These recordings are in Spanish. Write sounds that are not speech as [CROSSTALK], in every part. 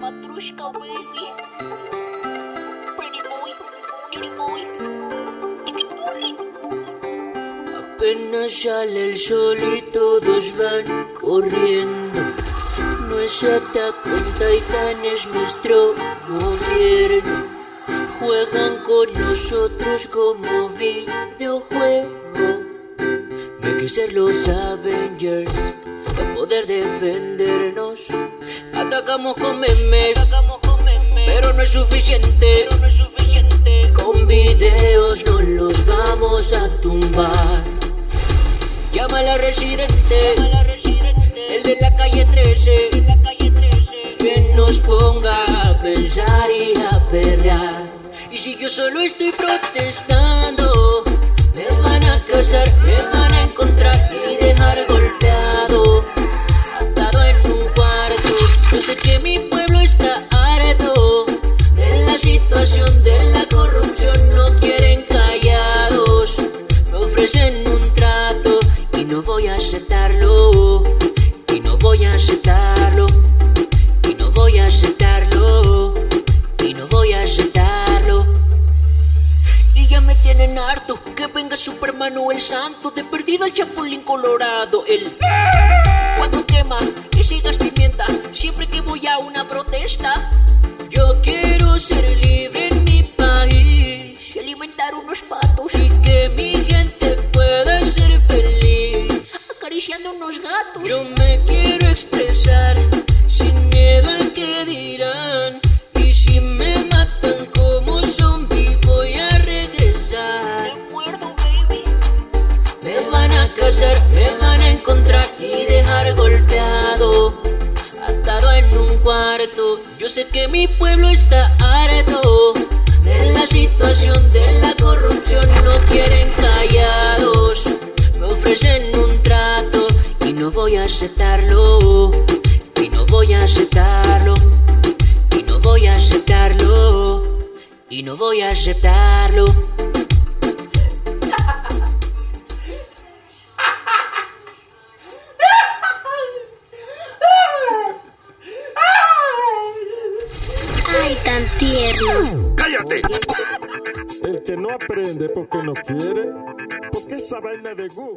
Matrushka, baby. Pretty boy. Apenas sale el sol y todos van corriendo. No es Attack on Titan, es nuestro gobierno. Juegan con nosotros como videojuego. Hay que ser los Avengers para poder defendernos. Atacamos con memes, pero no es suficiente. Con videos no los vamos a tumbar. Llama a la residente, el de la calle 13, que nos ponga a pensar y a perrear. Y si yo solo estoy protestando, me van a casar, me van a encontrar y dejar sé que mi pueblo está harto de la situación de la corrupción, no quieren callados, me ofrecen un trato y no voy a aceptarlo, y no voy a aceptarlo, y no voy a aceptarlo, y no voy a aceptarlo. Y ya me tienen harto que venga Superman o el santo de perdido el chapulín colorado, el cuando quema una protesta. Yo quiero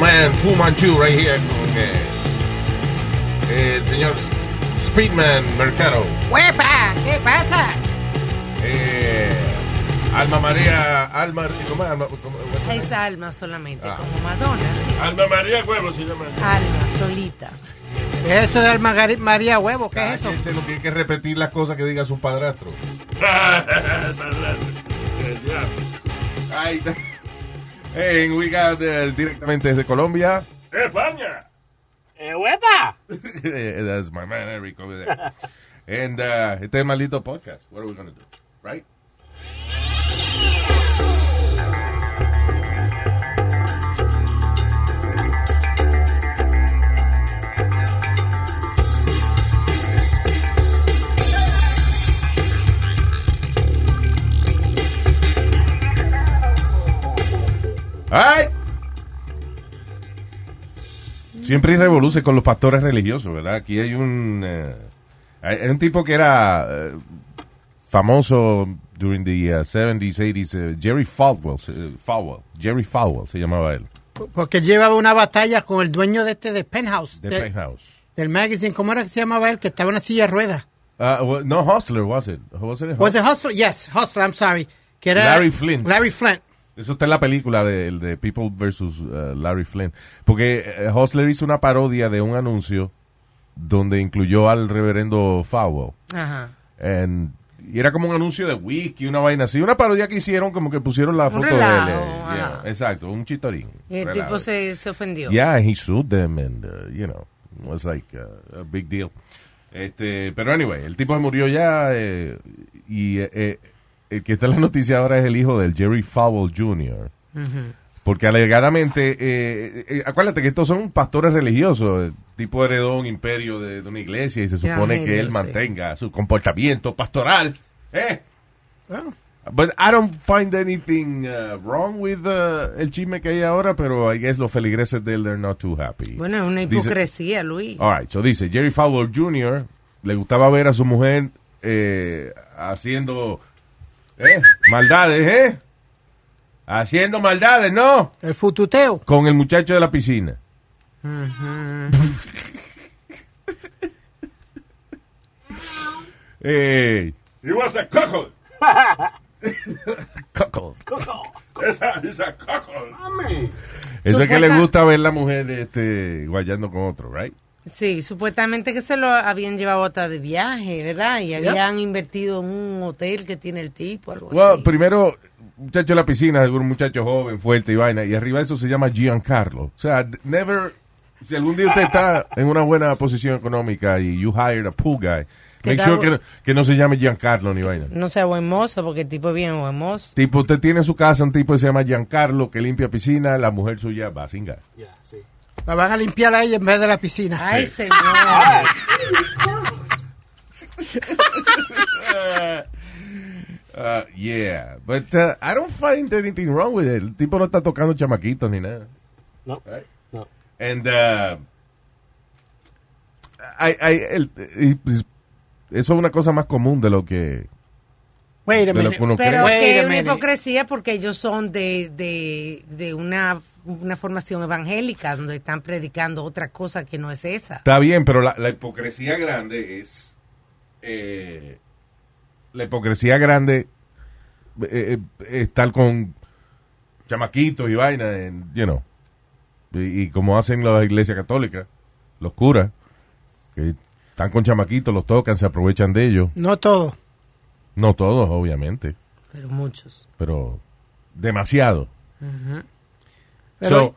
Man Fu Manchu right here con eh, el señor Speedman Mercado. ¡Huepa! ¿Qué pasa? Eh, Alma María, Alma, ¿cómo es? Alma, cómo- what's her Es name? alma solamente, Ah. como Madonna, sí. Alma María Huevo se llama. Alma solita. Eso de Alma Gari- María Huevo, ¿qué es eso? Cállense, no tiene que repetir las cosas que diga su padrastro. [LAUGHS] Ahí está. En We Got, eh, directamente desde Colombia. España. ¡Eh, huepa! [LAUGHS] That's my man Eric over there. And uh, este es maldito podcast. What are we gonna do? Right? ¡Ay! Siempre hay con los pastores religiosos, ¿verdad? Aquí hay un eh, hay un tipo que era eh, famoso during the uh, 70s, 80s, eh, Jerry Falwell, eh, Falwell, Jerry Falwell se llamaba él, Porque llevaba una batalla con el dueño de este de Penthouse. de de- Penthouse. Del magazine. ¿Cómo era que se llamaba él? Que estaba en una silla de ruedas. Uh, well, no Hustler, was it? Was it Was it Hustler? Yes, Hustler, I'm sorry. Que era Larry Flint. Larry Flint. Eso está en la película de, People versus uh, Larry Flynn. Porque eh, Hustler hizo una parodia de un anuncio donde incluyó al reverendo Fowell. Ajá. And- y era como un anuncio de whisky, una vaina así. Una parodia que hicieron, como que pusieron la Un foto de él. eh, yeah, exacto, un chitorín. Y el Relajo. tipo se, se ofendió. Yeah, he sued them and, uh, you know, it was like uh, a big deal. Este, pero anyway, el tipo murió ya eh, y eh, eh, el que está en la noticia ahora es el hijo del Jerry Fowell Jr. Porque alegadamente, eh, eh, acuérdate que estos son pastores religiosos, el tipo heredó un imperio de, de una iglesia y se supone que él sí. mantenga su comportamiento pastoral. ¿eh? But I don't find anything uh, wrong with uh, el chisme que hay ahora, pero I guess los feligreses de él, they're not too happy. Bueno, es una Dice- hipocresía, Luis. All right, so dice, Jerry Fowler Jr. le gustaba ver a su mujer eh, haciendo eh, maldades, ¿eh? Haciendo maldades, ¿no? El fututeo. Con el muchacho de la piscina. Eh, He was a [LAUGHS] cuckold. cuckold. Esa, esa cuckold. Eso es que le gusta ver la mujer este, guayando con otro, right? Sí, supuestamente que se lo habían llevado hasta de viaje, ¿verdad? Y habían invertido en un hotel que tiene el tipo, algo Well, así. primero, muchacho de la piscina, seguro un muchacho joven, fuerte y vaina, y arriba de eso se llama Giancarlo. O sea, never, si algún día usted está en una buena posición económica y you hired a pool guy, Que make sure que, no- que no se llame Giancarlo ni vaina. No sea buen mozo, porque el tipo es bien buen mozo. Tipo, usted tiene en su casa un tipo que se llama Giancarlo que limpia piscina, la mujer suya va sin gas. La van a limpiar a ella en vez de la piscina. Ay, señor. Uh, [LAUGHS] yeah, but uh, I don't find anything wrong with it. El tipo no está tocando chamaquitos ni nada. No, Right. no. And uh, I, I- el- pues, eso es una cosa más común de lo que Wait a de lo minute. que uno Pero Wait que a es una hipocresía porque ellos son de, de, de una, una formación evangélica donde están predicando otra cosa que no es esa. Está bien, pero la, la hipocresía grande es. eh, la hipocresía grande eh, eh, estar con chamaquitos y vaina, en, you know. Y, y como hacen las iglesias católicas, los curas, que están con chamaquitos, los tocan, se aprovechan de ellos. No todo. No todos, obviamente, Pero muchos. pero demasiado. So,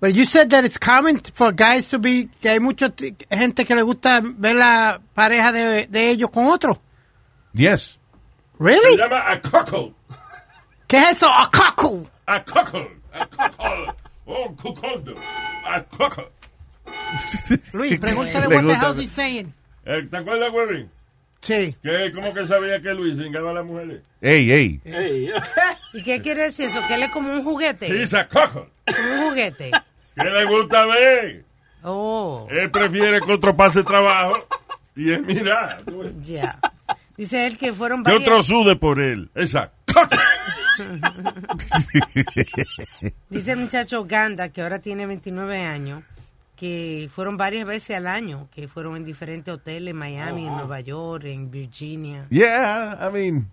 but you said that it's common for guys to be, que hay mucha gente que le gusta ver la pareja de, de ellos con otro. yes. Se Really? llama a cuckold. ¿Qué es eso? A cuckold. A cuckold. A cuckold. Oh, cuckoldo. A cuckold. Luis, pregúntale Le what the hell he's saying. Eh, ¿Te acuerdas? Sí. ¿Qué, ¿Cómo que sabía que Luis cingaba a las mujeres? Ey, ey. ¿Y qué quiere decir eso? Que él es como un juguete. Cuckold. Como un juguete. ¿Qué le gusta ver? Oh, Él prefiere que otro pase trabajo. Y él, mira, tú ves, ya. Dice él que fueron que varias... otro sude por él. Esa. [LAUGHS] Dice el muchacho Ganda, que ahora tiene 29 años, que fueron varias veces al año, que fueron en diferentes hoteles, en Miami, en Nueva York, en Virginia. Yeah, I mean,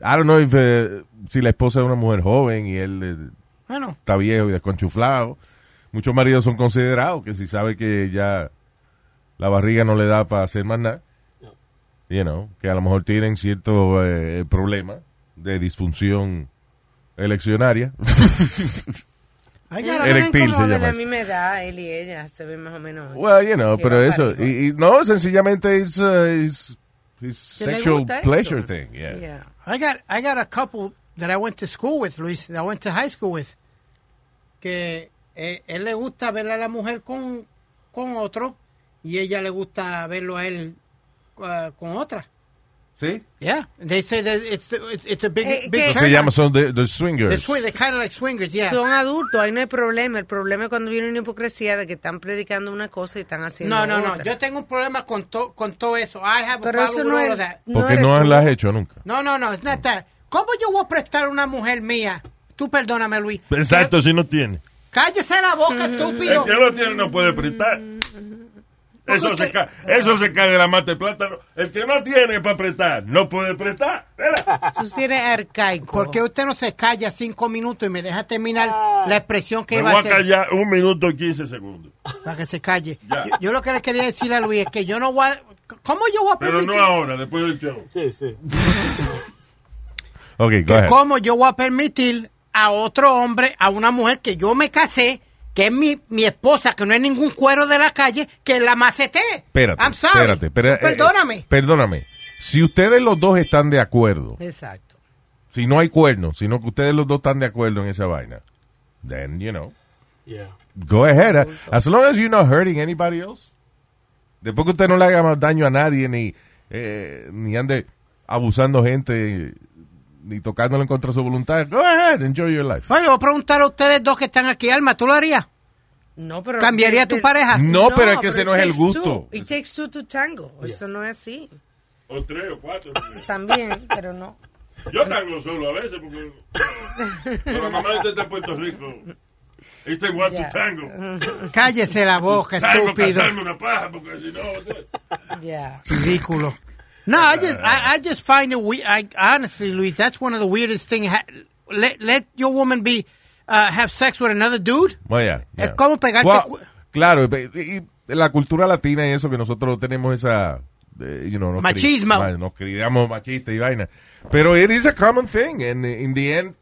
I don't know if, eh, si la esposa es una mujer joven y él eh, Bueno, está viejo y desconchuflado. Muchos maridos son considerados que si sabe que ya la barriga no le da para hacer más nada, you know, que a lo mejor tienen cierto eh, problema de disfunción eleccionaria. [LAUGHS] Ven Erectil se llama la eso. misma edad, él y ella, se ven más o menos. well, you know, pero eso, y, y no, sencillamente es uh, sexual pleasure eso. thing, yeah. Yeah. I got I got a couple that I went to school with, Luis, that I went to high school with, que eh, él le gusta ver a la mujer con, con otro y ella le gusta verlo a él uh, con otra. ¿Sí? Yeah, they say that it's it's, it's a big Eh, big que- Se llama, on. son the, the swingers. They're swi- they're kind of like swingers, yeah. Son adultos, ahí no hay problema. El problema es cuando viene una hipocresía de que están predicando una cosa y están haciendo no, no, no. otra. Yo tengo un problema con to, con todo eso. I have a Pero problem eso with no all es... of that. Porque no la has hecho nunca. No, no, no. It's not that. ¿Cómo yo voy a prestar a una mujer mía? Tú perdóname, Luis. Exacto, si no tiene. Cállese la boca, [LAUGHS] El estúpido. que lo tiene no puede prestar. Eso se, cae, eso se cae de la mata de plátano. El que no tiene para prestar, no puede prestar. Eso eres arcaico. ¿Por qué usted no se calla cinco minutos y me deja terminar la expresión que Me iba voy a a hacer? callar un minuto y 15 segundos. Para que se calle. Ya. Yo, yo lo que le quería decir a Luis es que yo no voy a... ¿Cómo yo voy a Pero permitir? no ahora, después del show. Sí, sí. Ok, go ahead. ¿Cómo yo voy a permitir a otro hombre, a una mujer que yo me casé, que es mi, mi esposa, que no es ningún cuero de la calle, que la macete? Espérate, I'm sorry. espérate. eh, Perdóname. eh, perdóname. Si ustedes los dos están de acuerdo, Exacto. si no hay cuernos, sino que ustedes los dos están de acuerdo en esa vaina, then, you know, Yeah. go ahead. As long as you're not hurting anybody else. Después que usted no le haga más daño a nadie, ni, eh, ni ande abusando gente, ni tocándolo en contra de su voluntad, go ahead, enjoy your life. Bueno, voy a preguntar a ustedes dos que están aquí, Alma, ¿tú lo harías? No, pero ¿Cambiaría a tu pareja? No, pero es que pero ese no es el gusto. two. It takes two to tango. Eso no es así. O tres o cuatro. También, pero no. Yo tango solo a veces porque. Pero la mamá de este en Puerto Rico. Este igual tu tango. Cállese la boca, Tango, estúpido. casarme una paja porque si no. Ya. Ridículo. No, I just, I, I just find it weird. I, honestly, Luis, that's one of the weirdest things. Ha- let, let your woman be, uh, have sex with another dude. Well, yeah, Es yeah. como pegarte Well, claro, y, y la cultura latina y eso que nosotros tenemos esa, eh, you know, Machismo. cri- nos criamos machistas y vaina. Pero it is a common thing. And in the end,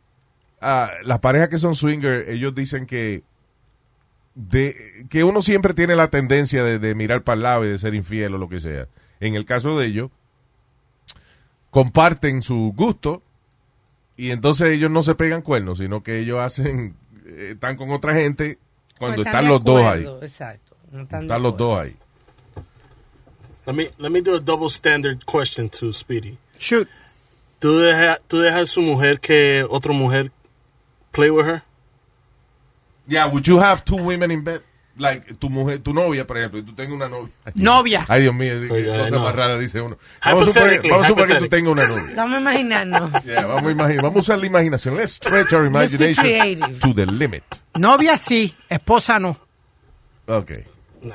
ah, las parejas que son swinger, ellos dicen que de, que uno siempre tiene la tendencia de, de mirar para el lado y de ser infiel o lo que sea. En el caso de ellos, comparten su gusto y entonces ellos no se pegan cuernos, sino que ellos hacen, eh, están con otra gente cuando Pues están los dos ahí. acuerdo, Exacto. No están los acuerdo. dos ahí. Let me let me do a double standard question to Speedy. Shoot. ¿Tú dejas tú dejas su mujer que otra mujer play with her? Yeah, would you have two women in bed? Like, tu mujer, tu novia, por ejemplo, y tú tengas una novia. Novia. Ay, Dios mío, qué Oye, cosa no. más rara dice uno. Vamos a suponer, Hypothetically, vamos a suponer que tú tengas una novia. Vamos a imaginarnos. [LAUGHS] Yeah, vamos, a imaginar, vamos a usar la imaginación. Let's stretch our imagination to the limit. Novia sí, esposa no. Okay. Nah.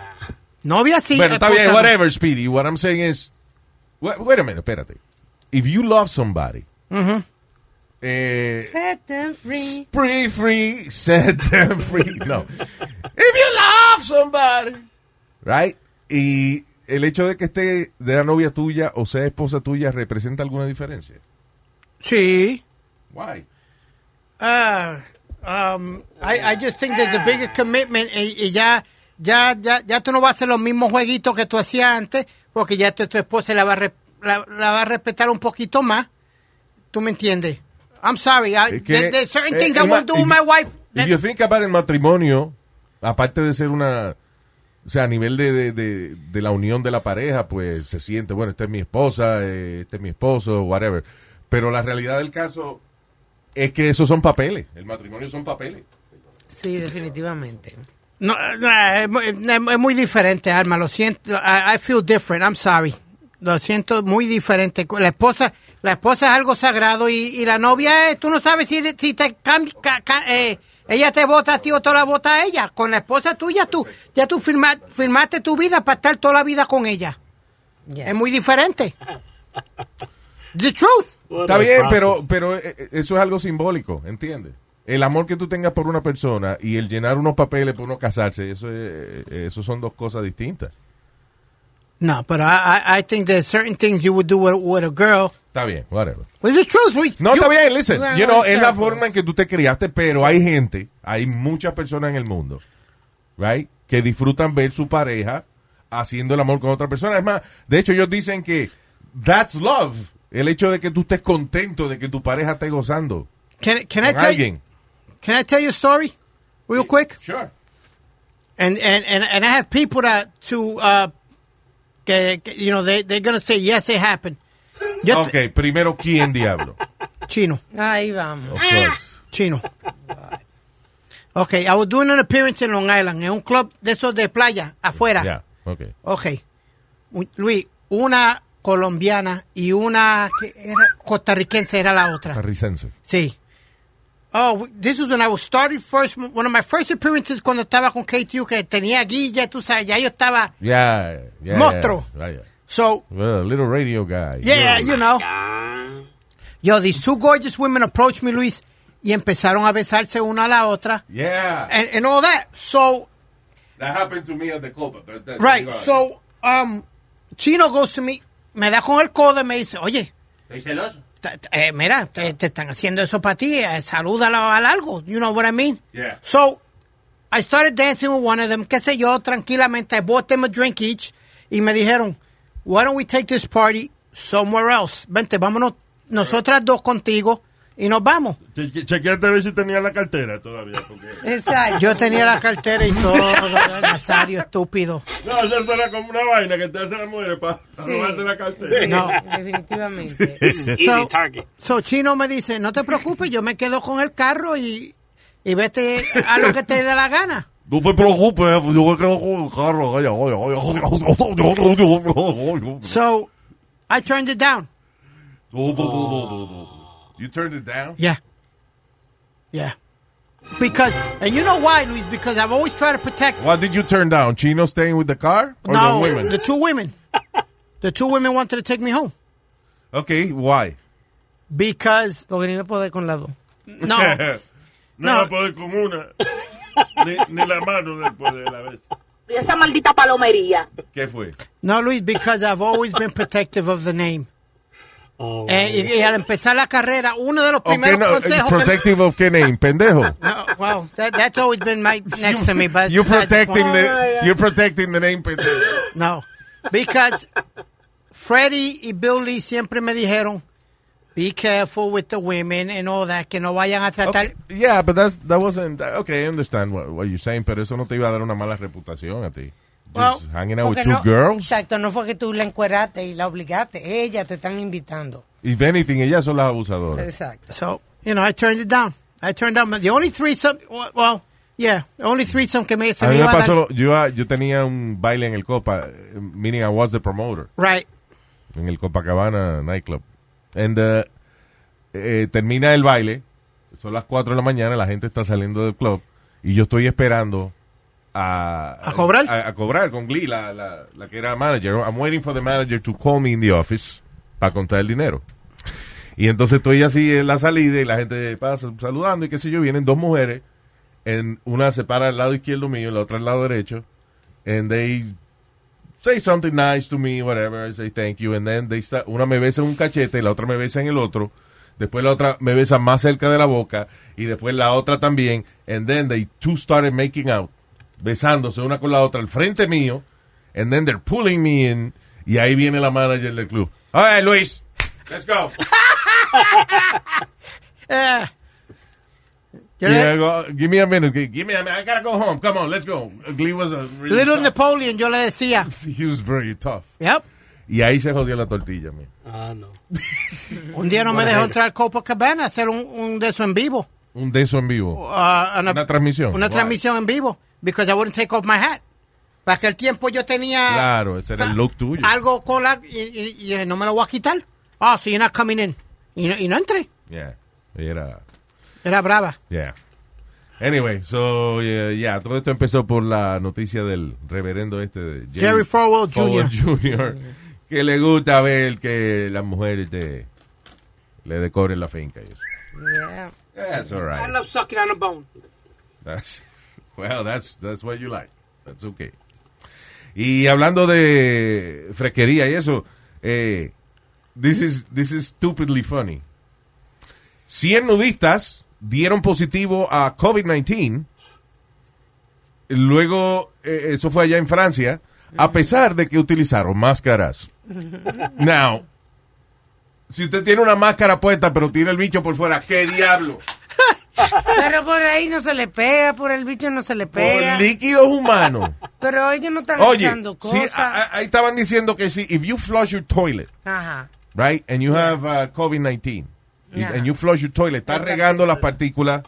Novia sí, Bueno, está bien, whatever, Speedy. What I'm saying is, wait, wait a minute, espérate. If you love somebody, Ujú. Eh, Set them free. free, free, set them free. No. If you love somebody, right? Y el hecho de que esté de la novia tuya o sea esposa tuya representa alguna diferencia. Sí. Why? Uh, um, I, I just think there's a bigger commitment y, y ya, ya, ya, ya tú no vas a hacer los mismos jueguitos que tú hacías antes porque ya tu, tu esposa la va, a re- la, la va a respetar un poquito más. ¿Tú me entiendes? I'm sorry. I, Es que, there- there's certain eh, things I won't do with my wife. If you think about el matrimonio, aparte de ser una, o sea, a nivel de, de, de, de la unión de la pareja, pues se siente, bueno, esta es mi esposa, eh, este es mi esposo, whatever. Pero la realidad del caso es que esos son papeles. El matrimonio son papeles. Sí, definitivamente. No, no, es, muy- es muy diferente, Alma. Lo siento. I, I feel different. I'm sorry. Lo siento muy diferente. La esposa, la esposa es algo sagrado y, y la novia es, tú no sabes si, si te cambia, ca- ca- eh, ella te vota a ti o tú la vota a ella. Con la esposa tuya, tú, ya tú firma- firmaste tu vida para estar toda la vida con ella. Es muy diferente. [LAUGHS] The truth. What Está bien, process. pero, pero eh, eh, eso es algo simbólico, ¿entiendes? El amor que tú tengas por una persona y el llenar unos papeles por uno casarse, eso, es, eso son dos cosas distintas. No, but I, I, I think there's certain things you would do with, with a girl. Está bien, whatever. Truth. We- No, you- está bien, listen. you know, es la forma en que tú te criaste, pero hay gente, hay muchas personas en el mundo, right, que disfrutan ver su pareja haciendo el amor con otra persona. Es más, de hecho, ellos dicen que that's love. El hecho de que tú estés contento de que tu pareja esté gozando Can, can I tell you, alguien. can I tell you a story real quick? Sure. And and and, and I have people that to uh que, que, you know they they're gonna say yes it happened. Yo Ok, primero, ¿quién diablo? chino, Ahí vamos. Of course. chino. Okay, I was doing an appearance in Long Island en un club de esos de playa afuera. Ya, ok. Okay. U- Luis, una colombiana y una que era costarricense era la otra. Carricense. Sí. Oh, this was when I was started first, one of my first appearances cuando estaba con KTU, que tenía guilla, tú sabes, ya yo estaba, Yeah, yeah. Monstruo. Yeah, yeah. So, Well, little radio guy. yeah, you know. Yo, these two gorgeous women approached me, Luis, y empezaron a besarse una a la otra, Yeah. and, and all that. So, That happened to me at the Copa. That- right, so, um, Chino goes to me, me da con el codo y me dice, oye, ¿Estoy celoso? eh, mira, te, te están haciendo eso para ti, eh, salúdalo al algo, you know what I mean? Yeah. So, I started dancing with one of them, qué sé yo, tranquilamente, I bought them a drink each, y me dijeron, why don't we take this party somewhere else? Vente, vámonos nosotras dos contigo, y nos vamos. Che- che- Chequeate a ver si tenía la cartera todavía. Porque... Exacto. Yo tenía la cartera y todo, Nazario, estúpido. No, eso será como una vaina que te hace la mujer para Sí. robarte la cartera. No. Definitivamente. [LAUGHS] This is easy So- target. So, Chino me dice, no te preocupes, yo me quedo con el carro y, y vete a lo que te dé la gana. No te preocupes, yo me quedo con el carro. So, I turned it down. You turned it down? Yeah. Yeah. Because, and you know why, Luis? Because I've always tried to protect. What did you turn down? Chino staying with the car? Or no, the women? the two women. the two women wanted to take me home. Okay, why? Because, Porque ni me poder con la dos. no. No, Ni, ni la mano después de la vez. Y esa maldita palomería. ¿Qué fue? No, Luis, because I've always been protective of the name. Oh, Eh, y, y al empezar la carrera, uno de los Okay, primeros no, consejos. que- protective of qué name? Pendejo. [LAUGHS] No, well, that, that's always been my [LAUGHS] next to me, but You're the protecting the you're protecting the name pendejo. No, because Freddie y Billy siempre me dijeron, be careful with the women and all that, que no vayan a tratar. Okay, Yeah, but that's, that wasn't okay. I understand what, what you're saying, pero eso no te iba a dar una mala reputación a ti. Just Well, hanging out with two no- girls. Exacto, no fue que tú la encueraste y la obligaste. Ellas te están invitando. If anything, ellas son las abusadoras. Exacto. So, you know, I turned it down. I turned down the only threesome, well, yeah, the only threesome que me, se A me mí me iba a dar- pasó, yo, yo tenía un baile en el Copa, meaning I was the promoter, Right. en el Copacabana nightclub. And uh, eh, termina el baile, son las 4 de la mañana, la gente está saliendo del club, y yo estoy esperando a... ¿A cobrar? A, a cobrar con Glee, la, la, la que era manager. I'm waiting for the manager to call me in the office para contar el dinero. Y entonces estoy así en la salida y la gente pasa saludando y qué sé yo, vienen dos mujeres, en una se para al lado izquierdo mío y la otra al lado derecho, and they say something nice to me, whatever, I say thank you, and then they start, una me besa en un cachete la otra me besa en el otro, después la otra me besa más cerca de la boca y después la otra también, and then they two started making out, besándose una con la otra al frente mío, and then they're pulling me in, y ahí viene la manager del club. All right, Luis, let's go. [LAUGHS] Eh, yo Yeah, le- go, give me a minute. Give me a minute. I gotta go home. Come on, let's go. Glee was a really Little tough. Napoleon, yo le decía. [LAUGHS] He was very tough. Yep. Y ahí se jodió la tortilla, man. Ah, no. Un día no me dejó entrar Copacabana a hacer un, un de eso en vivo. Un de eso en vivo. Uh, Una transmisión. Una Why? transmisión en vivo. Because I wouldn't take off my hat. Para aquel tiempo yo tenía Claro, ese era el look tuyo. algo con la... Y, y- y, no me lo voy a quitar. Ah, so you're not coming in. Y no, y no entré. Yeah. Era, Era brava. yeah. Anyway, so, yeah, yeah, todo esto empezó por la noticia del reverendo este de Jerry Falwell Jr. Jr., que le gusta ver que las mujeres te, le decoren la finca y eso. Yeah. That's all I right. love sucking on a bone. That's, well, that's, that's what you like. That's okay. Y hablando de fresquería y eso, eh, this is, this is stupidly funny. 100 nudistas dieron positivo a COVID-19. Luego, eh, eso fue allá en Francia, a pesar de que utilizaron máscaras. [LAUGHS] Now, si usted tiene una máscara puesta, pero tiene el bicho por fuera, ¿qué diablo? Pero por ahí no se le pega, por el bicho no se le Por pega. líquidos humanos. [LAUGHS] Pero ellos no están Oye, echando cosas. ahí estaban diciendo que si, if you flush your toilet, Ajá. right, and you have uh, COVID-19, y- Yeah. and you flush your toilet, estás regando las partículas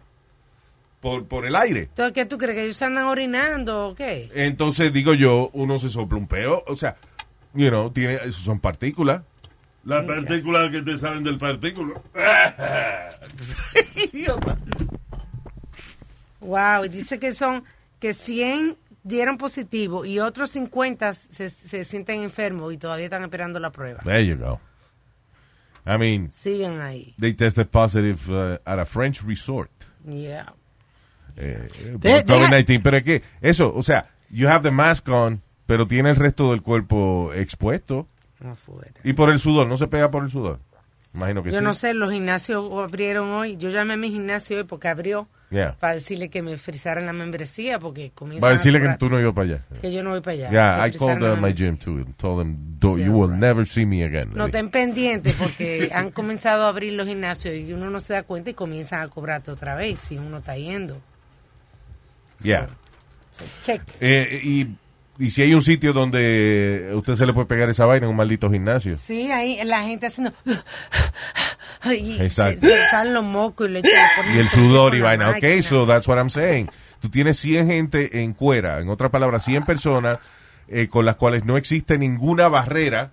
por, por el aire. Entonces, ¿qué tú crees? ¿Que ellos andan orinando o qué? Entonces, digo yo, uno se sopla un peo, o sea, you know, tiene, eso son partículas. Las partículas que te salen del partículo. [LAUGHS] [LAUGHS] Wow, y dice que son que 100 dieron positivo y otros 50 se, se sienten enfermos y todavía están esperando la prueba. There you go. I mean, Siguen ahí. they tested positive uh, at a French resort. Yeah. Eh, deja- COVID-19. Pero es que, eso, o sea, you have the mask on, pero tiene el resto del cuerpo expuesto. Afuera. Y por el sudor, ¿no se pega por el sudor? Imagino que Yo sí. no sé, los gimnasios abrieron hoy. Yo llamé a mi gimnasio hoy porque abrió Yeah. para decirle que me frizaran la membresía porque comienza Va a decirle que tú no ibas para allá. que yo no voy para allá. Yeah, I called uh, my gym too. and Told them, "Do- you will never see me again. No estén pendientes porque [LAUGHS] han comenzado a abrir los gimnasios y uno no se da cuenta y comienzan a cobrarte otra vez si uno está yendo. Yeah. Check. Eh, y, y si hay un sitio donde usted se le puede pegar esa vaina en un maldito gimnasio. Sí, ahí la gente haciendo... y Exacto. se salen los mocos y le echan Y el sudor y vaina. Ok, so that's what I'm saying. Tú tienes 100 gente en cuera, en otras palabras, 100 personas eh, con las cuales no existe ninguna barrera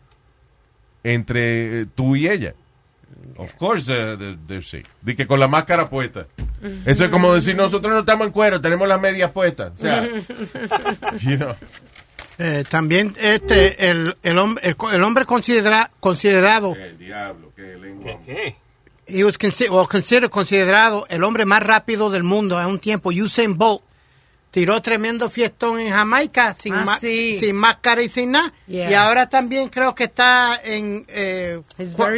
entre eh, tú y ella. Of course, uh, they're, they're sick. De que con la máscara puesta. Eso es como decir, nosotros no estamos en cuero, tenemos las medias puestas. O sea, [LAUGHS] you know. Eh, también este el, el hombre el, hombre considera, considerado El diablo, qué lengua. ¿Qué? he was consi- well, considered- considerado el hombre más rápido del mundo a un tiempo Usain Bolt tiró tremendo fiestón en Jamaica sin, Ah, sí. sin máscara y sin nada Yeah. y ahora también creo que está en eh,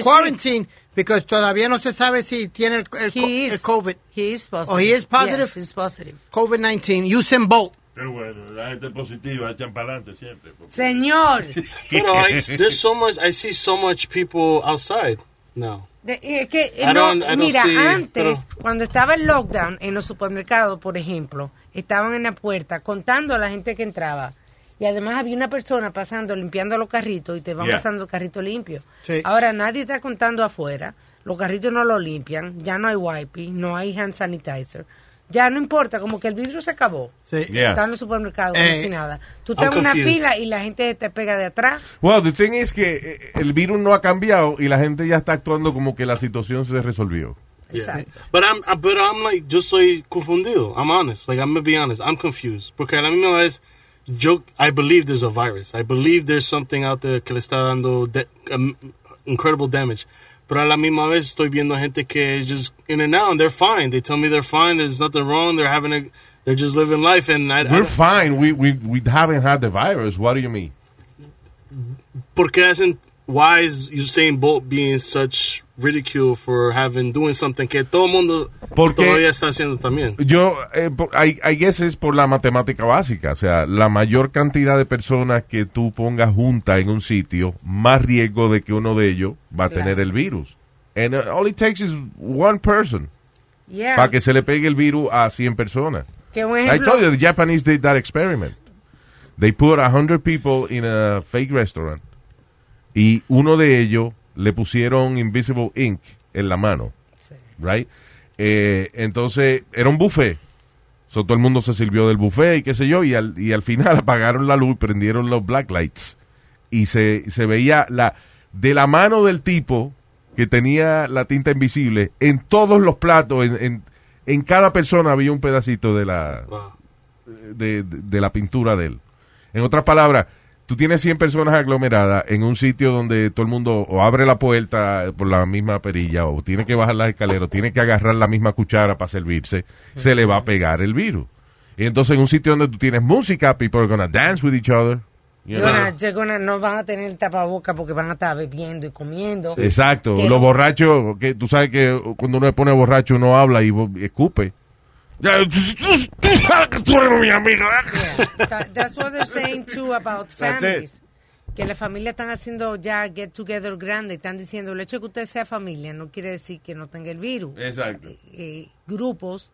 quarantine porque todavía no se sabe si tiene el, el, co- He is. el COVID He is positive. Oh, he is positive? Yes, he's positive. COVID-19 Usain Bolt Pero bueno, la gente positiva echan para adelante siempre. porque- Señor, [LAUGHS] Pero I, there's so much. I see so much people outside now. de- es que no, mira, see- antes, pero- cuando estaba el lockdown en los supermercados, por ejemplo, estaban en la puerta contando a la gente que entraba. Y además había una persona pasando, limpiando los carritos y te van Yeah. pasando el carrito limpio. Sí. Ahora nadie está contando afuera, los carritos no lo limpian, ya no hay wiping, no hay hand sanitizer. Ya no importa, como que el vidrio se acabó. sí. Yeah. Está en los supermercados como Eh, si nada. Tú estás en una fila y la gente te pega de atrás. Well, the thing is que eh, el virus no ha cambiado y la gente ya está actuando como que la situación se resolvió. Exacto. But I'm, uh, but I'm like, yo soy confundido. I'm honest. Like, I'm gonna be honest. I'm confused. Porque a la misma vez, yo, I believe there's a virus. I believe there's something out there que le está dando de- um, incredible damage. Pero a la misma vez estoy viendo gente que just in and out and they're fine. They tell me they're fine. There's nothing wrong. They're having a, they're just living life. And I, I We're don't- fine. We, we, we haven't had the virus. What do you mean? porque hacen, why is Usain Bolt being such ridicule for having, doing something que todo el mundo Porque- todavía está haciendo también? Yo, eh, por- I, I guess es por la matemática básica. O sea, la mayor cantidad de personas que tú pongas junta en un sitio, más riesgo de que uno de ellos va a Claro. tener el virus. And uh, all it takes is one person Yeah. para que se le pegue el virus a 100 personas. Que un I ejemplo, told you, the Japanese did that experiment. They put a hundred people in a fake restaurant y uno de ellos le pusieron invisible ink en la mano, right? Eh, entonces era un buffet. So, todo el mundo se sirvió del buffet y qué sé yo y al, y al final [LAUGHS] apagaron la luz, prendieron los black lights y se, se veía la de la mano del tipo que tenía la tinta invisible en todos los platos, en, en, en cada persona había un pedacito de la Wow. de, de- de la pintura de él. En otras palabras, tú tienes 100 personas aglomeradas en un sitio donde todo el mundo o abre la puerta por la misma perilla o tiene que bajar las escaleras, o tiene que agarrar la misma cuchara para servirse, se le va a pegar el virus. Y entonces en un sitio donde tú tienes música, people are gonna dance with each other. you You're know. gonna- you're gonna- no van a tener tapaboca porque van a estar bebiendo y comiendo. Exacto, los no- borrachos, que tú sabes que cuando uno se pone borracho uno habla y escupe. That's what they're saying too about families. Que las familias están haciendo ya get together grande. Están diciendo el hecho de que usted sea familia no quiere decir que no tenga el virus. Exacto. Eh, grupos,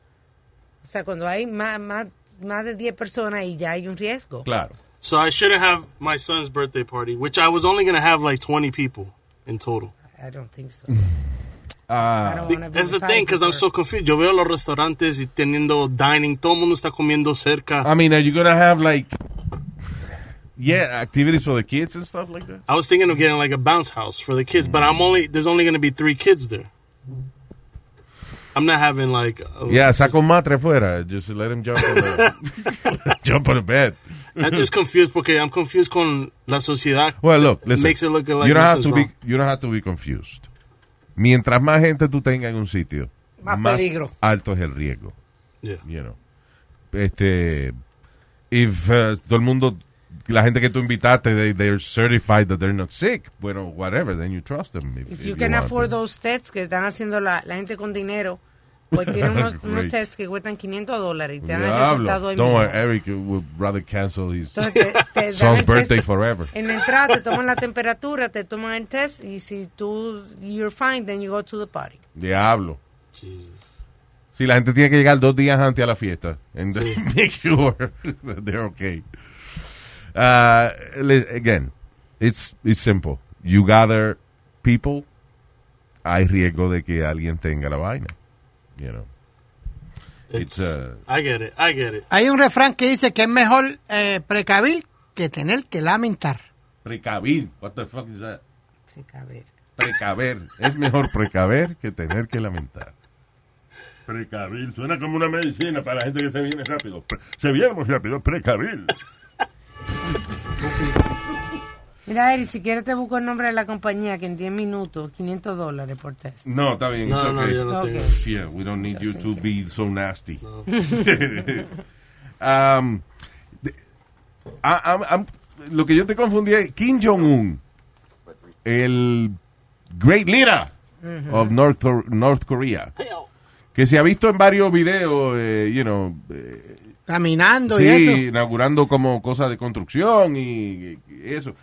o sea, cuando hay más, más, más de 10 personas y ya hay un riesgo. Claro. So I shouldn't have my son's birthday party, which I was only going to have like 20 people in total. I don't think so. [LAUGHS] Ah, I don't wanna be That's the the thing, because I'm so confused. Yo veo los restaurantes y teniendo dining, todo el mundo está comiendo cerca. I mean, are you gonna have like, yeah, activities for the kids and stuff like that? I was thinking of getting like a bounce house for the kids, but I'm only there's only going to be three kids there. I'm not having like. A, Yeah, saca un matre fuera. Just let him jump on the, [LAUGHS] [LAUGHS] jump on the bed. I'm just confused porque I'm confused con la sociedad. Well, look, that listen. makes it look like you don't have to nothing's be you don't have to be confused. Mientras más gente tú tengas en un sitio, Más peligro. alto es el riesgo. Yeah. You know. Este, if uh, todo el mundo, la gente que tú invitaste, they, they're certified that they're not sick, bueno, whatever, then you trust them. If, If if you can want afford to. those tests que están haciendo la, la gente con dinero, pues tienen unos, unos tests que cuestan 500 dólares y te dan el Diablo. resultado ahí mismo. Eric would rather cancel his Entonces te, te dan son's birthday test. forever. En la entrada te toman la temperatura, te toman el test y si tú you're fine, then you go to the party. Diablo. Jesus. Si la gente tiene que llegar dos días antes a la fiesta and [LAUGHS] make sure that they're okay. Uh, again, it's it's simple. You gather people, hay riesgo de que alguien tenga la vaina. You know. It's, It's, uh, I get it. I get it. Hay un refrán que dice que es mejor eh, precavir que tener que lamentar. precavir. What the fuck is that? Precaver. Precaver. es mejor precaver que tener que lamentar. Precavil. Suena como una medicina para la gente que se viene rápido. Pre- se viene muy rápido. Precavil. [LAUGHS] Mira, Eri, si quieres te busco el nombre de la compañía que en 10 minutos, 500 dólares por test. No, está bien. No, no, okay. yo no Okay. tengo. Yeah, we don't need you to be so nasty. [LAUGHS] um, de- I- I'm- I'm- lo que yo te confundí es Kim Jong-un, el great leader of North, North Korea, que se ha visto en varios videos, eh, you know, eh, Caminando y sí, eso. inaugurando como cosas de construcción y, y eso.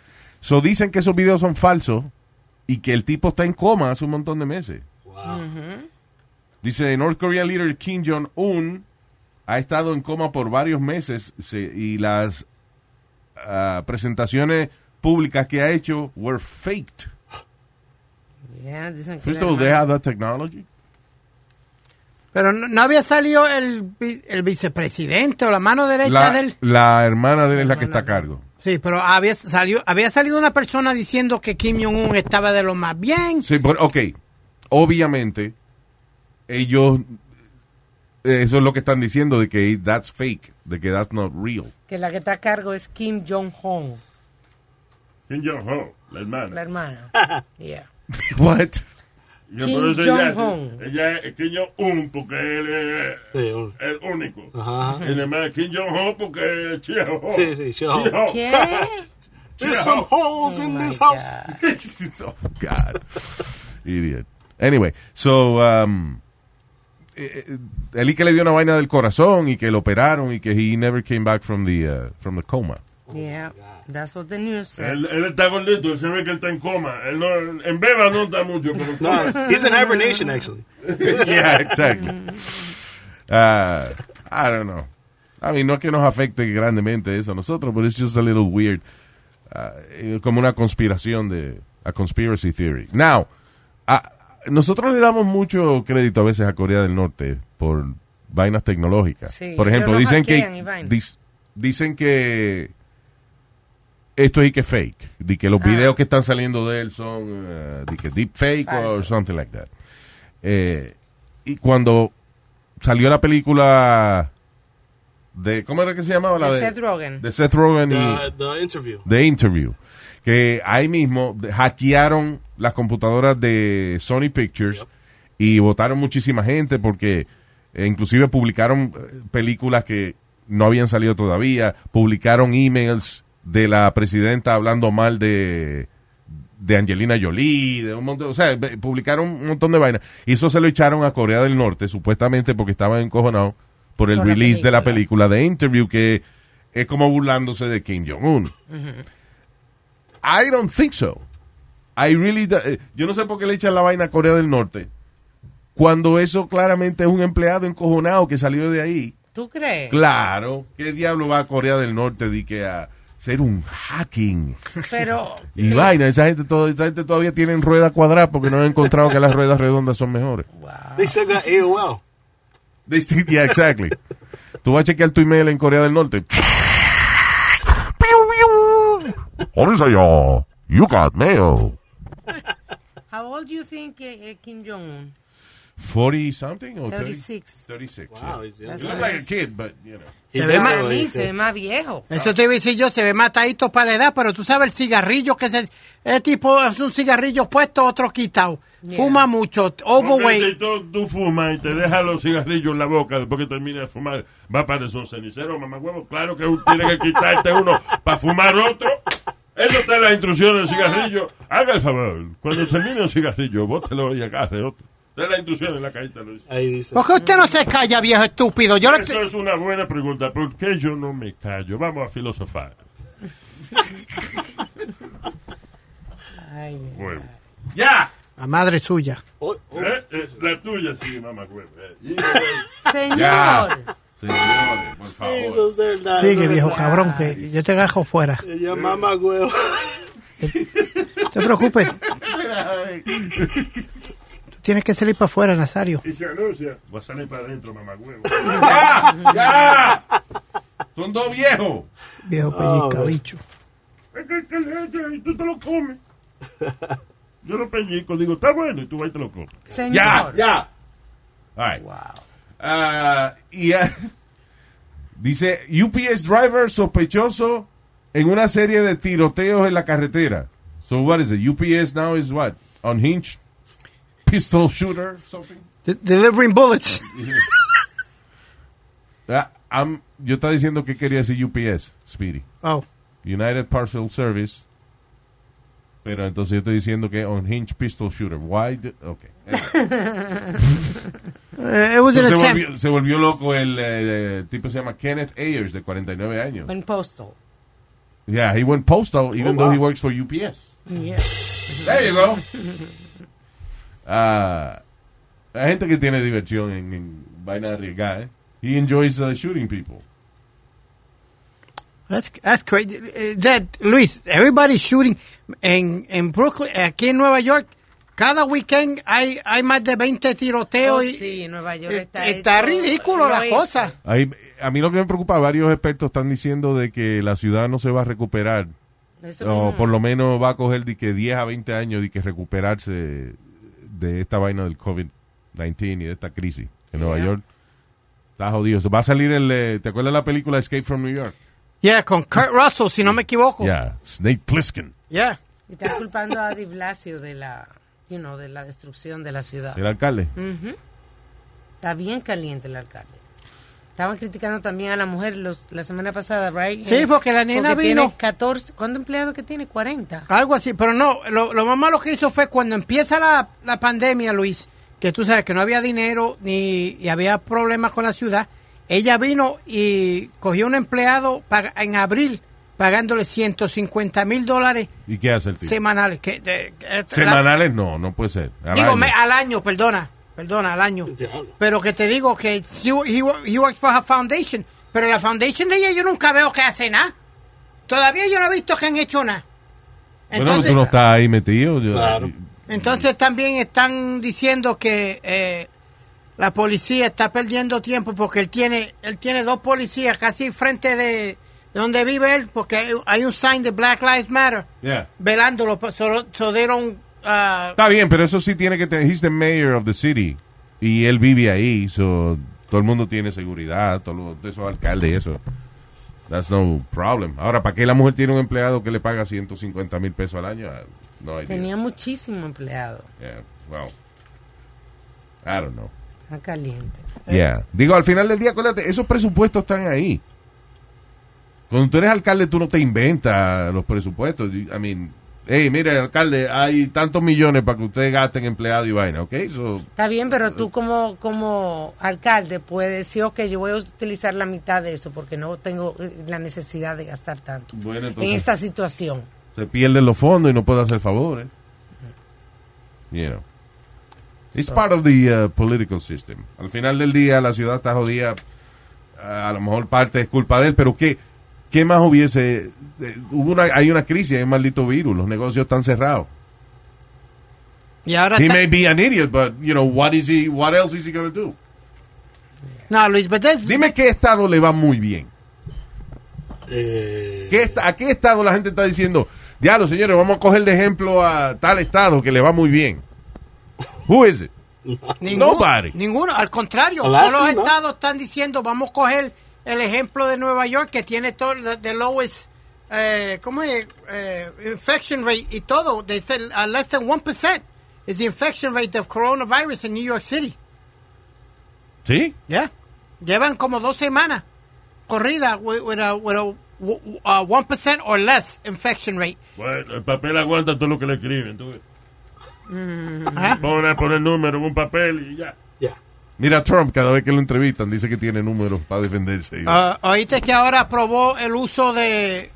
So dicen que esos videos son falsos y que el tipo está en coma hace un montón de meses. Dice, North Korean leader Kim Jong-un ha estado en coma por varios meses se- y las ah, presentaciones públicas que ha hecho were faked. Yeah, dicen que First la of all, they hermana- have that technology. Pero no, no había salido el, vi- el vicepresidente o la mano derecha La, del... la hermana de él es la que está a cargo. Sí, pero había salido, había salido una persona diciendo que Kim Jong-un estaba de lo más bien. Sí, pero, ok. Obviamente, ellos, eso es lo que están diciendo, de que that's fake, de que that's not real. que la que está a cargo es Kim Jong-un, Kim Jong-ho, la la hermana. hermana. [LAUGHS] Yeah. What? Yo Kim por eso ella, Jong-un. ella es Kim Jong-un porque él es Sí, un- el único. Ajá, ajá. Y además Kim Jong-ho porque es. [LAUGHS] There's some holes in Oh this house. God. [LAUGHS] oh, God. Idiot. Anyway, so, um, eh, eh, y que le dio una vaina del corazón y que lo operaron y que he never came back from the, uh, from the coma. Yeah, that's what the news says. Él, él está gordito, él se ve que él está en coma. Él no, en beba no está mucho, pero. No, he's in hibernation actually. [LAUGHS] yeah, exactly. Uh, [LAUGHS] I don't know. I mean, no es que nos afecte grandemente eso a nosotros, but it's just a little weird. Uh, eh, como una conspiración de, a conspiracy theory. Now, a- nosotros le damos mucho crédito a veces a Corea del Norte por vainas tecnológicas. Sí, por ejemplo, pero dicen que, dicen que esto es que fake, de que los Ah. videos que están saliendo de él son uh, de que deep fake or something like that. Eh, y cuando salió la película de ¿cómo era que se llamaba la De de Seth Rogen. de Seth Rogen y The, the interview. The Interview que ahí mismo hackearon las computadoras de Sony Pictures y votaron muchísima gente porque eh, inclusive publicaron películas que no habían salido todavía, publicaron emails de la presidenta hablando mal de de Angelina Jolie, de un montón, o sea, publicaron un montón de vainas. Y eso se lo echaron a Corea del Norte, supuestamente porque estaban encojonados por el Por la release de la película. de Interview, que es como burlándose de Kim Jong-un. I don't think so. I really do- eh, yo no sé por qué le echan la vaina a Corea del Norte. Cuando eso claramente es un empleado encojonado que salió de ahí. ¿Tú crees? Claro, ¿qué diablo va a Corea del Norte de que a ser un hacking? Pero [LAUGHS] Y vaina, esa gente, todo, esa gente todavía tienen ruedas cuadradas porque no han encontrado que las ruedas redondas son mejores. They still got AOL. They still- yeah, exactly. Tú vas a chequear tu email en Corea del Norte. You got mail. how old do you think eh, eh, Kim Jong-un? 40 something or 36. 36. Wow, yeah. You look like a kid, but you know. Se ve más- Para mí se ve más viejo. Eso te iba a decir yo, se ve matadito para la edad, pero tú sabes el cigarrillo que es el, tipo es un cigarrillo puesto, otro quitado. Yeah. Fuma mucho, Porque si overweight. tú, tú fumas y te dejas los cigarrillos en la boca después que termines de fumar, va a parecer un cenicero, mamá huevo. Claro que tiene que quitarte uno para fumar otro. Eso está en las instrucciones del cigarrillo. Haga el favor, cuando termine un cigarrillo, bótelo y agarre otro. Está en las instrucciones en la cajita. Lo dice. Ahí dice. ¿Por qué usted no se calla, viejo estúpido? Yo le Eso es una buena pregunta. ¿Por qué yo no me callo? Vamos a filosofar. [LAUGHS] Ay, Bueno. ¡Ya! La madre suya. Oh, oh. ¿Eh? Es la tuya, sí, mamá huevo. Eh, [LAUGHS] Señor. Ya. Señores, por favor. es verdad, eso Sigue, es viejo verdad. cabrón, que yo te agajo fuera. Ella mamá huevo. No te preocupes. [LAUGHS] Tienes que salir para afuera, Nazario. Y se anuncia, va a salir para adentro, mamá huevo. [LAUGHS] ¡Ya! ¡Ya! Son dos viejos. Viejo Ah, pellizca, bicho. Es que, que tú te lo comes. Yo lo pellizco, digo, está bueno, y tú vas y te lo comes. Señor. Ya, ya. All right. Wow. Ah, y ah, dice UPS driver sospechoso en una serie de tiroteos en la carretera. So what is it? UPS now is what? Unhinged pistol shooter something? De- delivering bullets. [LAUGHS] Ah, I'm- yo estaba diciendo que quería decir UPS, Speedy. Oh. United Parcel Service. Pero entonces yo estoy diciendo que unhinged pistol shooter. Why? do- okay. [LAUGHS] Eh, it was an se, attempt. volvió, se volvió loco el, eh, el tipo se llama Kenneth Ayers de 49 años. En postal. Yeah, he went postal even Oh, though wow. he works for UPS. Yeah. There you go. [LAUGHS] Ah, hay gente que tiene diversión en, en vaina arriesgada. ¿eh? He enjoys uh, shooting people. That's, that's crazy. Eh, That, Luis, everybody's shooting en, en Brooklyn, aquí en Nueva York. Cada weekend hay, hay más de 20 tiroteos. Oh, y, sí, Nueva York eh, está está hecho- ridículo lo la cosa. Ahí- a mí lo que me preocupa, varios expertos están diciendo de que la ciudad no se va a recuperar. Eso O mismo. por lo menos va a coger de que 10 a 20 años de que recuperarse de esta vaina del COVID-19 y de esta crisis en Nueva Yeah. York. Está jodido. Va a salir el... eh, ¿Te acuerdas la película Escape from New York? Yeah, con Kurt Russell, si no me equivoco. Yeah. Snake Plissken. Yeah. Y están culpando a Di Blasio de la, you know, de la destrucción de la ciudad. El alcalde. Ujú. Está bien caliente el alcalde. Estaban criticando también a la mujer los, la semana pasada, right? Sí, porque la nena Porque vino- Tiene 14. ¿Cuántos empleados que tiene? 40. Algo así, pero no, lo, lo más malo que hizo fue cuando empieza la, la pandemia, Luis, que tú sabes que no había dinero ni y había problemas con la ciudad. Ella vino y cogió un empleado en abril pagándole 150 mil dólares ¿Y qué hace el tipo? semanales. Que, de- que- la- Semanales no, no puede ser. Al digo, año. me- al año, perdona, perdona, al año. Pero que te digo que he, he, he works for her foundation, pero la foundation de ella yo nunca veo que hace nada. Todavía yo no he visto que han hecho nada. Bueno, tú no estás ahí metido. yo- Claro. Entonces también están diciendo que eh, la policía está perdiendo tiempo porque él tiene él tiene dos policías casi frente de, de donde vive él porque hay, un sign de Black Lives Matter Yeah. velándolo. So, so they don't, uh, Está bien, pero eso sí tiene que tener. He's the mayor of the city. Y él vive ahí, so todo el mundo tiene seguridad, todos esos alcaldes y eso. That's no problem. Ahora, ¿para qué la mujer tiene un empleado que le paga 150 mil pesos al año? No hay Tenía muchísimo empleado. Yeah, well, I don't know. Está caliente. Yeah. Digo, al final del día, acuérdate, esos presupuestos están ahí. Cuando tú eres alcalde, tú no te inventas los presupuestos. I mean, hey, mire, alcalde, hay tantos millones para que ustedes gasten empleado y vaina, ¿ok? So, Está bien, pero tú como, como alcalde puedes decir, ok, yo voy a utilizar la mitad de eso porque no tengo eh, la necesidad de gastar tanto bueno, entonces en esta situación. se pierden los fondos y no puede hacer favores. You know. It's part of the uh, political system. Al final del día, la ciudad está jodida. A lo mejor parte es culpa de él, pero ¿qué, qué más hubiese? eh, hubo una, hay una crisis, hay un maldito virus, los negocios están cerrados. y ahora He may be an idiot, but, you know, what is he, what else is he going to do? no Luis, but Dime qué estado le va muy bien. Eh, ¿Qué ¿A qué estado la gente está diciendo? Diablo, señores, vamos a coger de ejemplo a tal estado que le va muy bien. Who is it? [LAUGHS] Ninguno, Nobody. Ninguno, al contrario, Alaska, todos los ¿no? estados están diciendo, vamos a coger el ejemplo de Nueva York que tiene todo the, lowest, eh, ¿cómo es? Eh, infection rate y todo. They said uh, less than 1% is the infection rate of coronavirus in New York City. ¿Sí? Yeah. Llevan como dos semanas corrida with, with a, with a uh, 1% or less infection rate. Bueno, el papel aguanta todo lo que le escriben. Tú. ves. Pon poner número en un papel y ya. Mira, Trump, cada vez que lo entrevistan, dice que tiene números para defenderse. Ah, oíste que ahora aprobó el uso de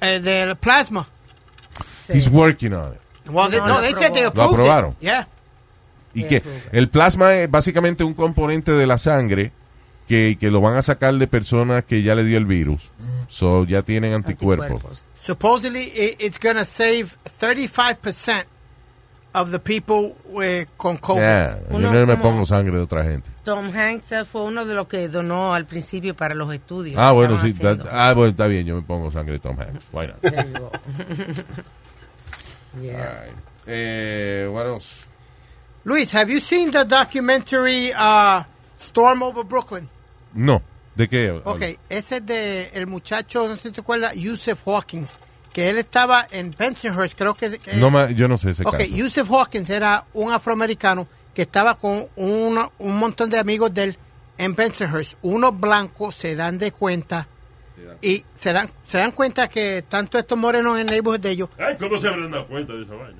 eh, del plasma. He's working on it. Well, they- No, no, they said they Lo approved it. aprobaron. Yeah. Y que el plasma es básicamente un componente de la sangre que, que lo van a sacar de personas que ya le dio el virus. So ya tienen anticuerpos. Anticuerpos. Supposedly it, it's going to save 35% of the people eh, con COVID. Yeah, yo no me pongo sangre de otra gente. Tom Hanks fue uno de los que donó al principio para los estudios. Ah, bueno, sí. that- ah, bueno, está bien, yo me pongo sangre de Tom Hanks. Why not? [LAUGHS] Yeah. Eh, what else? Luis, have you seen the documentary uh, Storm Over Brooklyn? No. ¿De qué? Ok, ese es de el muchacho, no sé si te acuerdas, Yusuf Hawkins, que él estaba en Bensonhurst, creo que... que- No me- yo no sé ese Ok, caso. Yusuf Hawkins era un afroamericano que estaba con una- un montón de amigos de él en Bensonhurst. Unos blancos se dan de cuenta y se dan se dan cuenta que tanto estos morenos en el neighborhood de ellos, Ay, ¿cómo se habrán dado cuenta de esa vaina?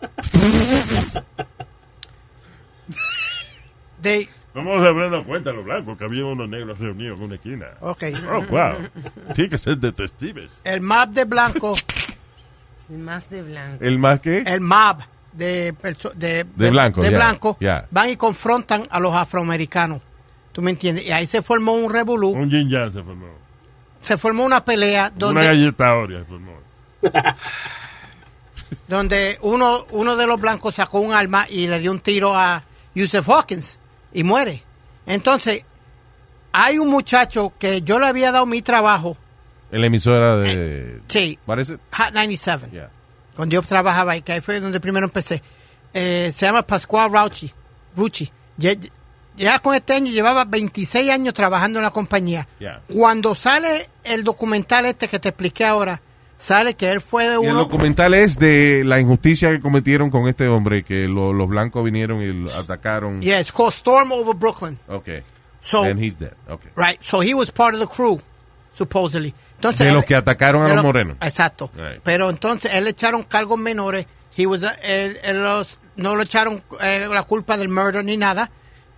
[LAUGHS] they, ¿Cómo se habrán dado cuenta los blancos que había unos negros reunidos en una esquina? ok, Oh, wow. Tiene que ser detectives. el mob de blancos, [LAUGHS] El más de blanco. ¿El más qué? el mob de de, De blancos, de ya, blancos, ya. van y confrontan a los afroamericanos. ¿Tú me entiendes? Y ahí se formó un revolú, Un yin yang se formó. se formó una pelea Una donde galleta Oreo se formó. [LAUGHS] donde uno, uno de los blancos sacó un arma y le dio un tiro a Yusuf Hawkins y muere. Entonces, hay un muchacho que yo le había dado mi trabajo, En la emisora de... sí, ¿Parece? Hot 97, Yeah. cuando yo trabajaba ahí, que ahí fue donde primero empecé. Eh, se llama Pascual Rauchi. Rucci. Ya, ya con este año llevaba 26 años trabajando en la compañía. Yeah. Cuando sale el documental este que te expliqué ahora, sale que él fue de Y el uno... documental es de la injusticia que cometieron con este hombre, que lo- los blancos vinieron y lo atacaron. Yeah, it's called Storm Over Brooklyn. Okay. So, And he's dead. Okay. Right, so he was part of the crew, supposedly. Entonces, De los que atacaron a los los- morenos. Exacto. Right. Pero entonces él le echaron cargos menores. He was, a- él- él los- no le echaron eh, la culpa del murder ni nada.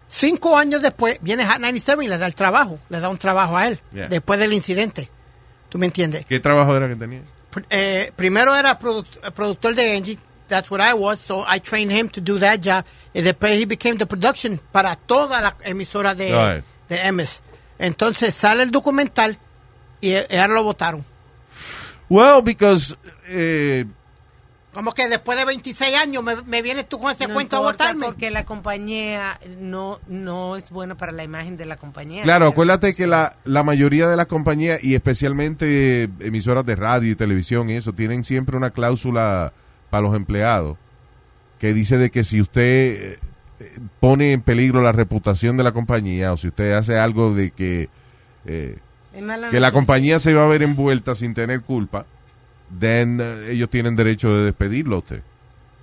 Cinco años después viene Hot 97 y le da el trabajo. Le da un trabajo a él. Yeah. Después del incidente. ¿Tú me entiendes? ¿Qué trabajo era que tenía? Eh, primero era produ- productor de Angie. That's what I was. So I trained him to do that job. Y después he became the production para toda la emisora de, Right. de MS. Entonces sale el documental y, y ahora lo votaron. Well, because... eh, Como que después de 26 años me, me vienes tú con ese No cuento a votarme. Porque la compañía no, no es buena para la imagen de la compañía. Claro, Pero- acuérdate que la, la mayoría de las compañías, y especialmente emisoras de radio y televisión y eso, tienen siempre una cláusula para los empleados que dice de que si usted eh, pone en peligro la reputación de la compañía o si usted hace algo de que, eh, que la compañía se va a ver envuelta sin tener culpa, then eh, ellos tienen derecho de despedirlo a usted.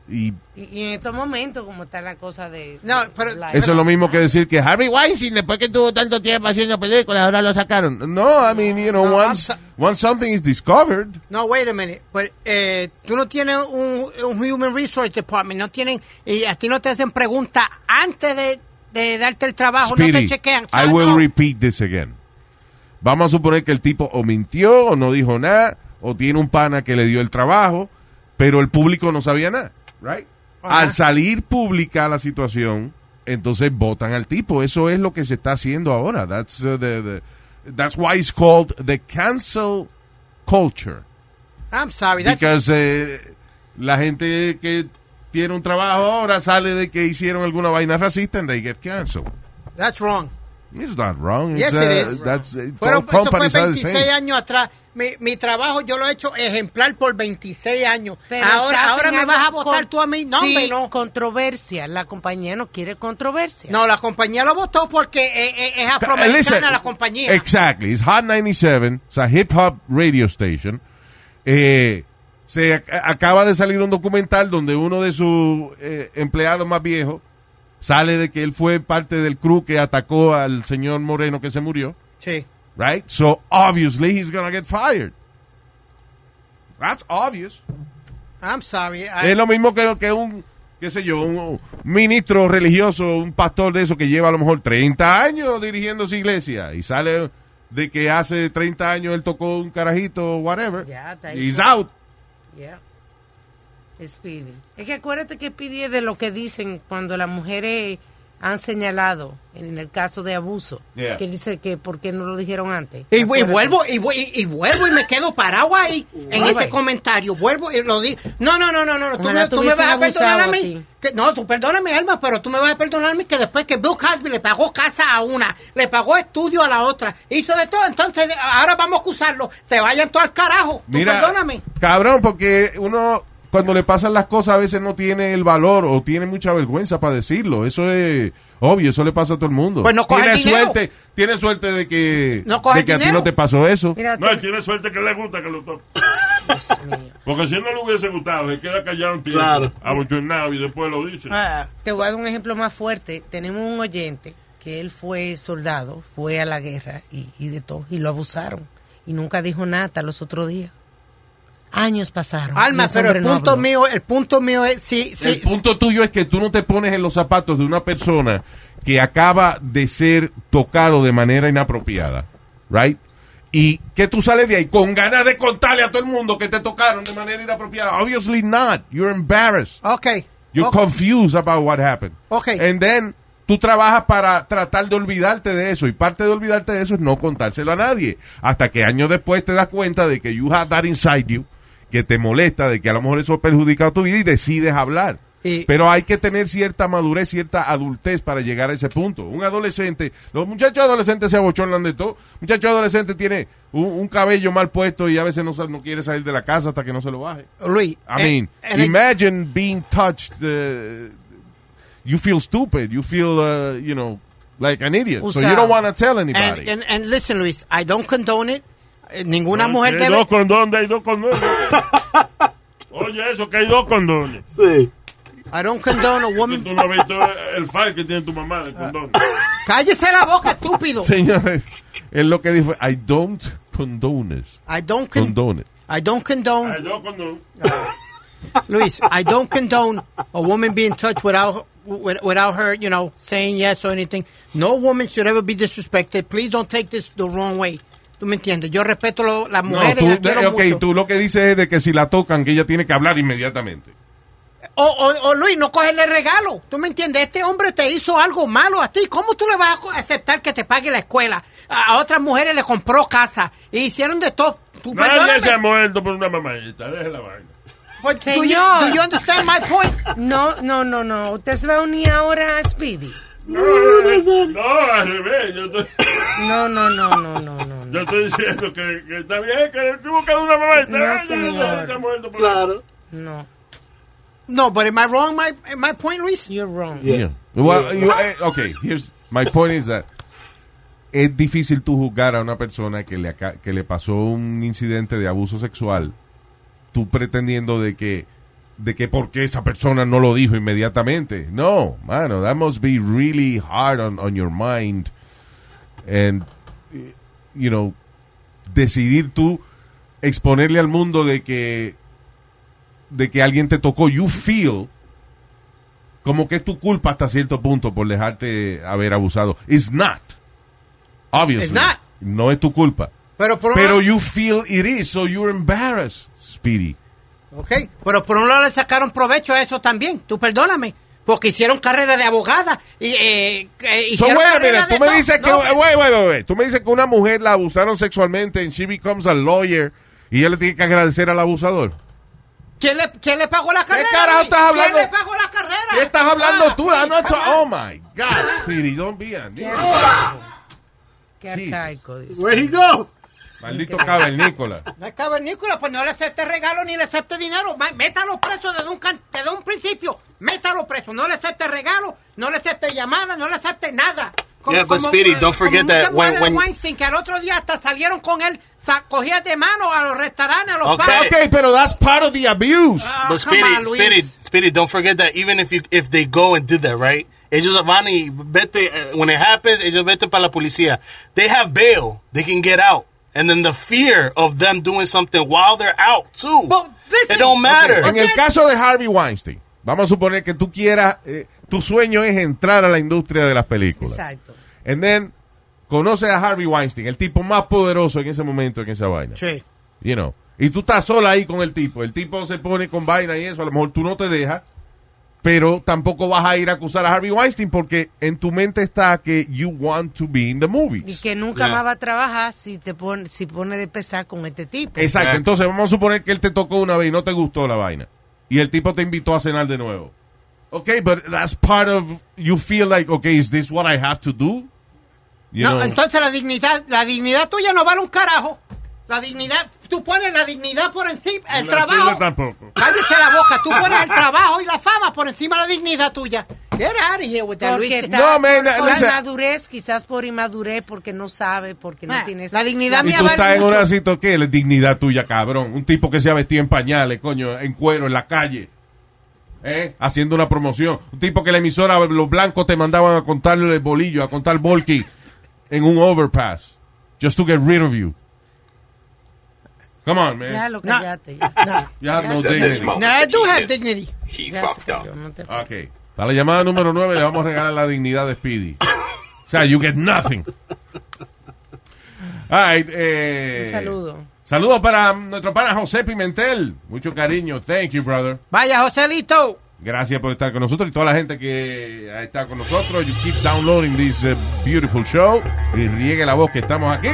Y Y, y en estos momentos, como está la cosa de... No, pero- la- eso es lo mismo que decir que Harvey Weinstein, después que tuvo tanto tiempo haciendo películas, ahora lo sacaron. No, I mean, you know, No, once, once something is discovered, No, wait a minute. But, eh, tú no tienes un, un Human Resource Department. No tienen, y a ti no te hacen preguntas antes de, de darte el trabajo. no Speedy, te chequean. I Ah, will no. repeat this again. Vamos a suponer que el tipo o mintió o no dijo nada o tiene un pana que le dio el trabajo, pero el público no sabía nada, right? Ajá. Al salir pública la situación, entonces votan al tipo. Eso es lo que se está haciendo ahora. That's uh, the, the- that's why it's called the cancel culture. I'm sorry. That's, Because eh, la gente que tiene un trabajo ahora sale de que hicieron alguna vaina racista and they get canceled. that's wrong. It's not wrong. Yes, It's, uh, it is. That's, uh, Fueron, eso fue companies are the 26 same. años atrás. Mi, mi trabajo yo lo he hecho ejemplar por 26 años. Pero ahora ahora me vas a votar tú a mí. No, sí, hombre, no. controversia. La compañía no quiere controversia. No, la compañía lo votó porque eh, eh, es Uh, afroamericana listen, la compañía. Exactly. It's Hot 97. It's a hip hop radio station. Eh, se ac- acaba de salir un documental donde uno de sus eh, empleados más viejos sale de que él fue parte del crew que atacó al señor Moreno que se murió. Sí. Right? So obviously he's gonna get fired. That's obvious. I'm sorry. I- Es lo mismo que, que un, qué sé yo, un ministro religioso, un pastor de eso que lleva a lo mejor 30 años dirigiendo su iglesia y sale de que hace 30 años él tocó un carajito, whatever. Ahí. He's out. Yeah. Speedy. Es que acuérdate que Speedy es de lo que dicen cuando las mujeres han señalado en el caso de abuso. Yeah. Que dice que por qué no lo dijeron antes. Y, vuelvo y, y, y vuelvo y me quedo parado ahí en ese comentario. Vuelvo y lo digo. No, no, no, no, no. Tú Ojalá me, tú me tuviesen vas a perdonar a mí. Que, no, tú perdóname, Alma, pero tú me vas a perdonar a mí que después que Bill Cosby le pagó casa a una, le pagó estudio a la otra, hizo de todo, entonces ahora vamos a acusarlo. Te vayan todo al carajo. Tú Mira, perdóname. cabrón, porque uno cuando le pasan las cosas a veces no tiene el valor o tiene mucha vergüenza para decirlo. Eso es obvio, eso le pasa a todo el mundo. Pues no coge tiene suerte, tiene suerte de que, No coge de el que a ti no te pasó eso. No, él tiene suerte que le gusta que lo toque. Porque si no le hubiese gustado, se queda callado un tiempo, Claro. abochornado y después lo dice. Ah, te voy a dar un ejemplo más fuerte. Tenemos un oyente que él fue soldado, fue a la guerra y, y de todo, y lo abusaron. Y nunca dijo nada hasta los otros días. Años pasaron. Alma, pero el no punto mío, el punto mío es si, si El punto tuyo es que tú no te pones en los zapatos de una persona que acaba de ser tocado de manera inapropiada, right? Y que tú sales de ahí con ganas de contarle a todo el mundo que te tocaron de manera inapropiada. Obviously not. You're embarrassed. Okay. You're Okay. confused about what happened. Okay. And then tú trabajas para tratar de olvidarte de eso y parte de olvidarte de eso es no contárselo a nadie hasta que años después te das cuenta de que you have that inside you que te molesta de que a lo mejor eso ha perjudicado tu vida y decides hablar Y- pero hay que tener cierta madurez cierta adultez para llegar a ese punto un adolescente los muchachos adolescentes se abochornan de todo muchacho adolescente tiene un, un cabello mal puesto y a veces no, no quiere salir de la casa hasta que no se lo baje Luis, I eh, mean, and I- imagine being touched. Uh, you feel stupid. You feel, uh, you know, like an idiot. So you don't want to tell anybody. And, and, and listen, Luis, I don't condone it. Eh, Ninguna No, mujer debe. dos condones, hay dos condones. [LAUGHS] Oye, eso, que hay dos condones. Sí. I don't condone a woman. Tú no has visto el file que tiene tu mamá de condón. [LAUGHS] Cállese la boca, estúpido. Señores, es lo que dijo. I don't condone it. I don't con- Condone it. I don't condone. Hay dos condones. Luis, I don't condone a woman being touched without with- without her, you know, saying yes or anything. No woman should ever be disrespected. Please don't take this the wrong way. ¿Tú me entiendes? Yo respeto lo- las No, mujeres, tú, las quiero ok, mucho. tú lo que dices es de que si la tocan, que ella tiene que hablar inmediatamente. O, o, o, Luis, no cogerle regalo. ¿Tú me entiendes? Este hombre te hizo algo malo a ti. ¿Cómo tú le vas a aceptar que te pague la escuela? A, a otras mujeres le compró casa y hicieron de todo. Tú, Nadie perdóname. se ha muerto por una mamadita. Deje la vaina. But do you- Señor. do you understand my point? No, no, no, no. Usted se va a unir ahora a Speedy. No, no, al revés. Yo estoy, No, no, no, no, no, no. yo estoy diciendo que, que está bien, que estuvo buscando una mamadita. No, señor. está muerto por Claro. No. No, but am I wrong, my, my point, Luis? You're wrong. Yeah. Well, you- eh, okay, here's my point is that es difícil tú juzgar a una persona que le, que le pasó un incidente de abuso sexual, tú pretendiendo de que de que porque esa persona no lo dijo inmediatamente. No, mano, that must be really hard on, on your mind. And, you know, decidir tú exponerle al mundo de que de que alguien te tocó, you feel como que es tu culpa hasta cierto punto por dejarte haber abusado. It's not. Obviously. It's not. No es tu culpa. Pero por Pero you feel it is, so you're embarrassed, Speedy. Ok, pero por un lado le sacaron provecho a eso también. Tú perdóname. Porque hicieron carrera de abogada y eh, eh, So, hicieron wait a carrera minute, de tú me todo. dices que, No, wait, wait. Tú me dices que una mujer la abusaron sexualmente and she becomes a lawyer y ella le tiene que agradecer al abusador. ¿quién, le, ¿Quién le pagó la carrera? carajo Luis? estás hablando? ¿Quién le pagó la carrera? ¿Qué estás hablando Ah, tú? Not ta- oh my God, Speedy, don't be a Qué arcaico. dice. Where'd he go? Maldito cavernícola. No es cavernícola, pues no le acepte regalo ni le acepte dinero. Métalo preso desde un, can- desde un principio. Métalo preso. No le acepte regalo, no le acepte llamada, no le acepte nada. Yeah, but Speedy, don't forget como that when- when- Weinstein, que al otro día hasta salieron con él, de mano a los restaurantes, a los Okay. bares. Ok, pero that's part of the abuse. Ah, But Speedy, on. Speedy, Speedy, don't forget that even if you if they go and did that, right? Ellos van y vete uh, when it happens, ellos vete para la policía. They have bail. They can get out. And then the fear of them doing something while they're out too. But listen- it don't matter. En el caso de Harvey Weinstein, vamos a suponer que tú quieras, eh, tu sueño es entrar a la industria de las películas. Exacto. And then, conoces a Harvey Weinstein, el tipo más poderoso en ese momento en esa vaina. Sí. You know. Y tú estás sola ahí con el tipo. El tipo se pone con vaina y eso. A lo mejor tú no te dejas. Pero tampoco vas a ir a acusar a Harvey Weinstein porque en tu mente está que you want to be in the Y movies. que nunca Yeah. más va a trabajar si te pone, si pone de pesar con este tipo. Exacto. Entonces vamos a suponer que él te tocó una vez y no te gustó la vaina. Y el tipo te invitó a cenar de nuevo. Okay, but that's part of you feel like, okay, is this what I have to do? You No, know? entonces la dignidad, la dignidad tuya no vale un carajo. La dignidad, tú pones la dignidad por encima, el La trabajo. tampoco. Cállate la boca, tú [LAUGHS] pones el trabajo y la fama por encima de la dignidad tuya. Get out of here with that, Porque Luis. está No, man, por, por inmadurez, quizás por inmadurez, porque no sabe, porque no Ah, tiene... la dignidad mía tú vale estás en una situación que es dignidad tuya, cabrón. Un tipo que se ha vestido en pañales, coño, en cuero, en la calle. ¿eh? Haciendo una promoción. Un tipo que la emisora, los blancos te mandaban a contarle el bolillo, a contar volky en un overpass. Just to get rid of you. Come on, man. Ya lo No. [LAUGHS] Ya. No. You have no dignity. No, I do he have dignity. He fucked up. Ok. Para la llamada número 9 le vamos a regalar la dignidad de Speedy. O sea, you get nothing. All right, eh, Un saludo. Saludos para nuestro pana José Pimentel. Mucho cariño. Thank you, brother. Vaya, Joselito. Gracias por estar con nosotros y toda la gente que está con nosotros. You keep downloading this uh, beautiful show y riegue la voz que estamos aquí.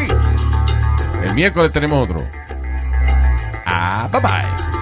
El miércoles tenemos otro. Bye bye.